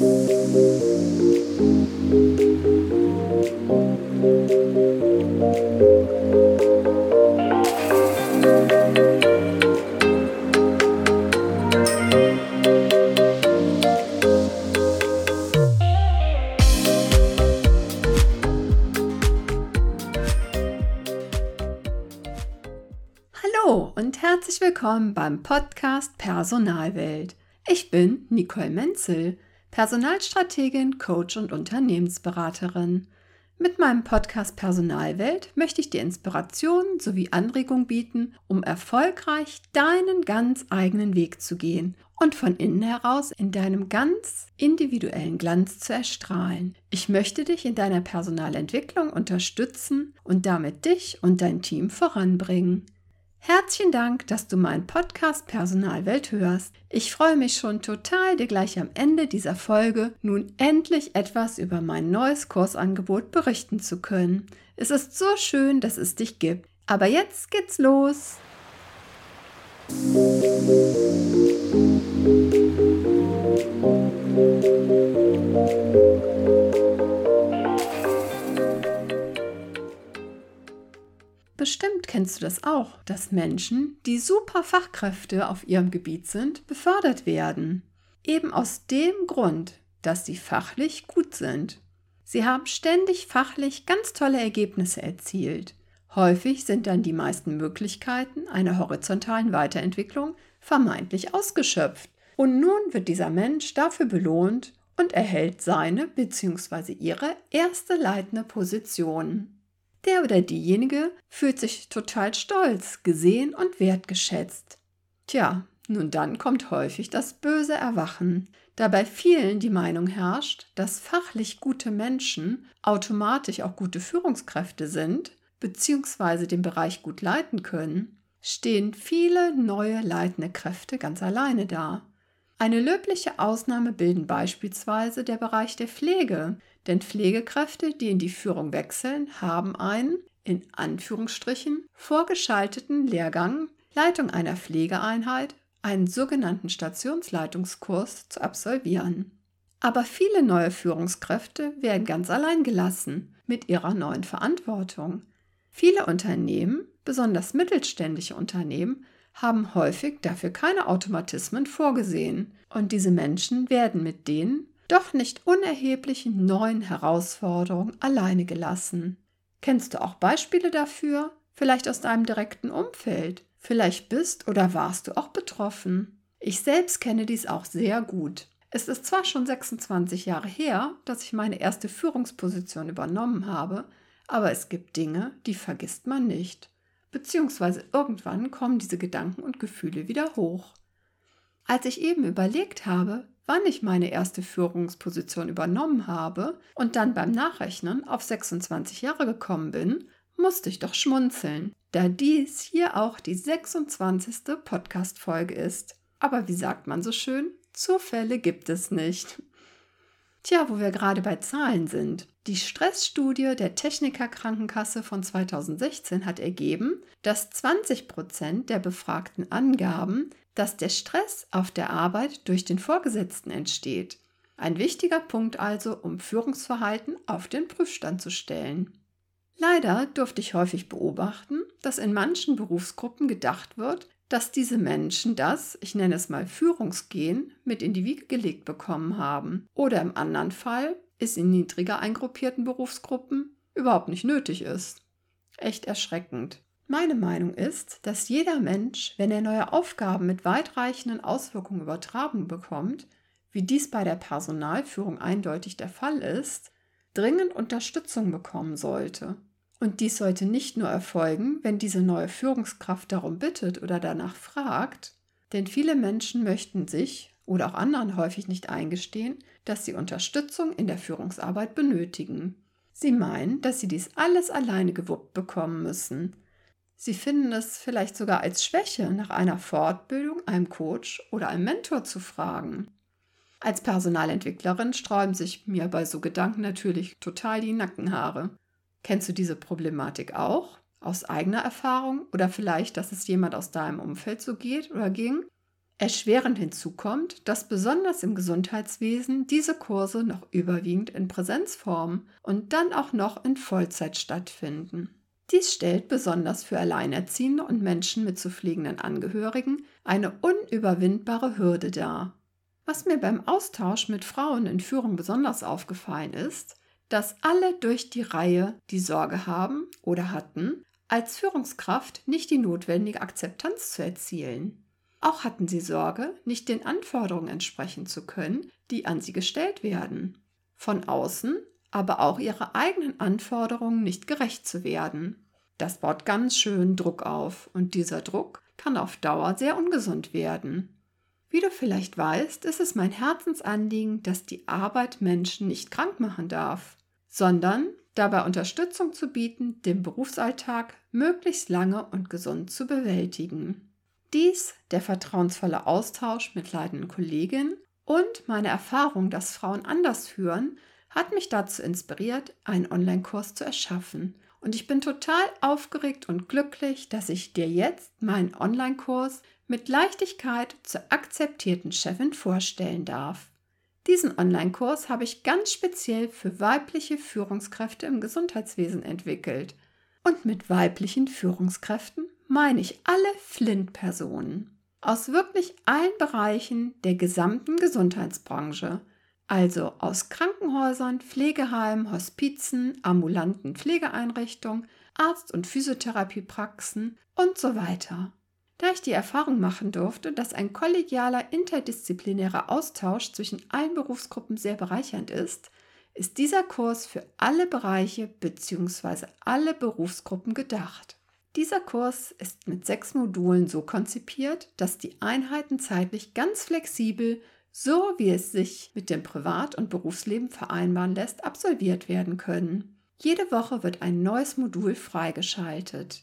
und herzlich willkommen beim Podcast Personalwelt. Ich bin Nicole Menzel, Personalstrategin, Coach und Unternehmensberaterin. Mit meinem Podcast Personalwelt möchte ich dir Inspiration sowie Anregung bieten, um erfolgreich deinen ganz eigenen Weg zu gehen und von innen heraus in deinem ganz individuellen Glanz zu erstrahlen. Ich möchte dich in deiner Personalentwicklung unterstützen und damit dich und dein Team voranbringen. Herzlichen Dank, dass du meinen Podcast Personalwelt hörst. Ich freue mich schon total, dir gleich am Ende dieser Folge nun endlich etwas über mein neues Kursangebot berichten zu können. Es ist so schön, dass es dich gibt. Aber jetzt geht's los. Bestimmt auch, dass Menschen, die super Fachkräfte auf ihrem Gebiet sind, befördert werden. Eben aus dem Grund, dass sie fachlich gut sind. Sie haben ständig fachlich ganz tolle Ergebnisse erzielt. Häufig sind dann die meisten Möglichkeiten einer horizontalen Weiterentwicklung vermeintlich ausgeschöpft. Und nun wird dieser Mensch dafür belohnt und erhält seine bzw. ihre erste leitende Position. Der oder diejenige fühlt sich total stolz, gesehen und wertgeschätzt. Tja, nun dann kommt häufig das böse Erwachen, da bei vielen die Meinung herrscht, dass fachlich gute Menschen automatisch auch gute Führungskräfte sind bzw. den Bereich gut leiten können, stehen viele neue leitende Kräfte ganz alleine da. Eine löbliche Ausnahme bilden beispielsweise der Bereich der Pflege, denn Pflegekräfte, die in die Führung wechseln, haben einen, in Anführungsstrichen, vorgeschalteten Lehrgang Leitung einer Pflegeeinheit, einen sogenannten Stationsleitungskurs zu absolvieren. Aber viele neue Führungskräfte werden ganz allein gelassen mit ihrer neuen Verantwortung. Viele Unternehmen, besonders mittelständische Unternehmen, haben häufig dafür keine Automatismen vorgesehen und diese Menschen werden mit denen doch nicht unerheblichen neuen Herausforderungen alleine gelassen. Kennst du auch Beispiele dafür? Vielleicht aus deinem direkten Umfeld? Vielleicht bist oder warst du auch betroffen? Ich selbst kenne dies auch sehr gut. Es ist zwar schon 26 Jahre her, dass ich meine erste Führungsposition übernommen habe, aber es gibt Dinge, die vergisst man nicht. Beziehungsweise irgendwann kommen diese Gedanken und Gefühle wieder hoch. Als ich eben überlegt habe, wann ich meine erste Führungsposition übernommen habe und dann beim Nachrechnen auf 26 Jahre gekommen bin, musste ich doch schmunzeln, da dies hier auch die 26. Podcast-Folge ist. Aber wie sagt man so schön? Zufälle gibt es nicht. Tja, wo wir gerade bei Zahlen sind. Die Stressstudie der Techniker Krankenkasse von 2016 hat ergeben, dass 20 Prozent der Befragten angaben, dass der Stress auf der Arbeit durch den Vorgesetzten entsteht. Ein wichtiger Punkt also, um Führungsverhalten auf den Prüfstand zu stellen. Leider durfte ich häufig beobachten, dass in manchen Berufsgruppen gedacht wird, dass diese Menschen das, ich nenne es mal Führungsgehen, mit in die Wiege gelegt bekommen haben. Oder im anderen Fall es in niedriger eingruppierten Berufsgruppen überhaupt nicht nötig ist. Echt erschreckend. Meine Meinung ist, dass jeder Mensch, wenn er neue Aufgaben mit weitreichenden Auswirkungen übertragen bekommt, wie dies bei der Personalführung eindeutig der Fall ist, dringend Unterstützung bekommen sollte. Und dies sollte nicht nur erfolgen, wenn diese neue Führungskraft darum bittet oder danach fragt, denn viele Menschen möchten sich oder auch anderen häufig nicht eingestehen, dass sie Unterstützung in der Führungsarbeit benötigen. Sie meinen, dass sie dies alles alleine gewuppt bekommen müssen, Sie finden es vielleicht sogar als Schwäche, nach einer Fortbildung, einem Coach oder einem Mentor zu fragen. Als Personalentwicklerin sträuben sich mir bei so Gedanken natürlich total die Nackenhaare. Kennst du diese Problematik auch? Aus eigener Erfahrung oder vielleicht, dass es jemand aus deinem Umfeld so geht oder ging? Erschwerend hinzu kommt, dass besonders im Gesundheitswesen diese Kurse noch überwiegend in Präsenzform und dann auch noch in Vollzeit stattfinden. Dies stellt besonders für Alleinerziehende und Menschen mit zu pflegenden Angehörigen eine unüberwindbare Hürde dar. Was mir beim Austausch mit Frauen in Führung besonders aufgefallen ist, dass alle durch die Reihe die Sorge haben oder hatten, als Führungskraft nicht die notwendige Akzeptanz zu erzielen. Auch hatten sie Sorge, nicht den Anforderungen entsprechen zu können, die an sie gestellt werden. Von außen, aber auch ihre eigenen Anforderungen nicht gerecht zu werden. Das baut ganz schön Druck auf und dieser Druck kann auf Dauer sehr ungesund werden. Wie du vielleicht weißt, ist es mein Herzensanliegen, dass die Arbeit Menschen nicht krank machen darf, sondern dabei Unterstützung zu bieten, den Berufsalltag möglichst lange und gesund zu bewältigen. Dies, der vertrauensvolle Austausch mit leidenden Kolleginnen und meine Erfahrung, dass Frauen anders führen, hat mich dazu inspiriert, einen Online-Kurs zu erschaffen. Und ich bin total aufgeregt und glücklich, dass ich dir jetzt meinen Online-Kurs mit Leichtigkeit zur akzeptierten Chefin vorstellen darf. Diesen Online-Kurs habe ich ganz speziell für weibliche Führungskräfte im Gesundheitswesen entwickelt. Und mit weiblichen Führungskräften meine ich alle Flint-Personen aus wirklich allen Bereichen der gesamten Gesundheitsbranche, also aus Krankenhäusern, Pflegeheimen, Hospizen, ambulanten Pflegeeinrichtungen, Arzt- und Physiotherapiepraxen und so weiter. Da ich die Erfahrung machen durfte, dass ein kollegialer interdisziplinärer Austausch zwischen allen Berufsgruppen sehr bereichernd ist, ist dieser Kurs für alle Bereiche bzw. alle Berufsgruppen gedacht. Dieser Kurs ist mit sechs Modulen so konzipiert, dass die Einheiten zeitlich ganz flexibel, so wie es sich mit dem Privat- und Berufsleben vereinbaren lässt, absolviert werden können. Jede Woche wird ein neues Modul freigeschaltet.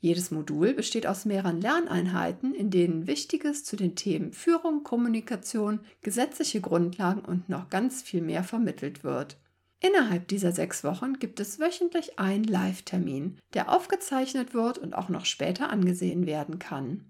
Jedes Modul besteht aus mehreren Lerneinheiten, in denen Wichtiges zu den Themen Führung, Kommunikation, gesetzliche Grundlagen und noch ganz viel mehr vermittelt wird. Innerhalb dieser sechs Wochen gibt es wöchentlich einen Live-Termin, der aufgezeichnet wird und auch noch später angesehen werden kann.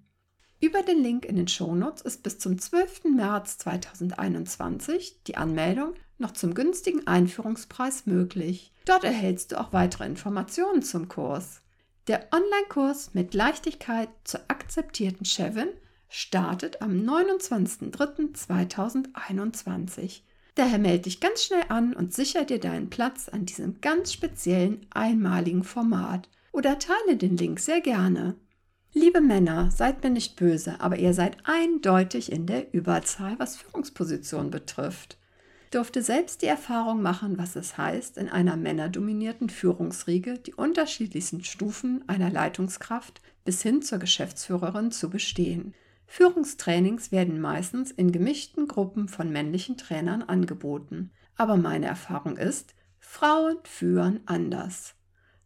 Über den Link in den Shownotes ist bis zum 12. März 2021 die Anmeldung noch zum günstigen Einführungspreis möglich. Dort erhältst du auch weitere Informationen zum Kurs. Der Online-Kurs mit Leichtigkeit zur akzeptierten Chefin startet am 29.03.2021. Daher melde dich ganz schnell an und sicher dir deinen Platz an diesem ganz speziellen, einmaligen Format oder teile den Link sehr gerne. Liebe Männer, seid mir nicht böse, aber ihr seid eindeutig in der Überzahl, was Führungspositionen betrifft. Ich durfte selbst die Erfahrung machen, was es heißt, in einer männerdominierten Führungsriege die unterschiedlichsten Stufen einer Leitungskraft bis hin zur Geschäftsführerin zu bestehen. Führungstrainings werden meistens in gemischten Gruppen von männlichen Trainern angeboten. Aber meine Erfahrung ist, Frauen führen anders.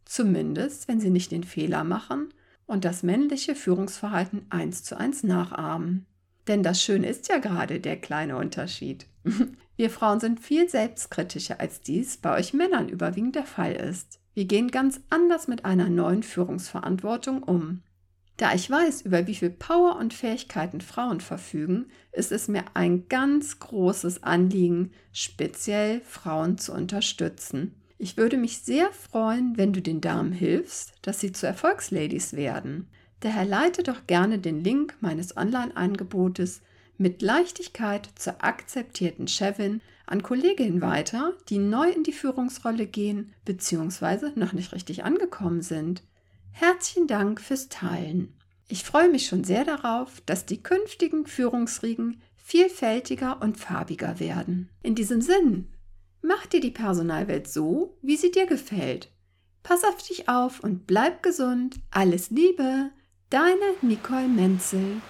Zumindest, wenn sie nicht den Fehler machen und das männliche Führungsverhalten eins zu eins nachahmen. Denn das Schöne ist ja gerade der kleine Unterschied. Wir Frauen sind viel selbstkritischer, als dies bei euch Männern überwiegend der Fall ist. Wir gehen ganz anders mit einer neuen Führungsverantwortung um. Da ich weiß, über wie viel Power und Fähigkeiten Frauen verfügen, ist es mir ein ganz großes Anliegen, speziell Frauen zu unterstützen. Ich würde mich sehr freuen, wenn du den Damen hilfst, dass sie zu Erfolgsladies werden. Daher leite doch gerne den Link meines Online-Angebotes mit Leichtigkeit zur akzeptierten Chefin an Kolleginnen weiter, die neu in die Führungsrolle gehen bzw. noch nicht richtig angekommen sind. Herzlichen Dank fürs Teilen. Ich freue mich schon sehr darauf, dass die künftigen Führungsriegen vielfältiger und farbiger werden. In diesem Sinn, mach dir die Personalwelt so, wie sie dir gefällt. Pass auf dich auf und bleib gesund. Alles Liebe, deine Nicole Menzel.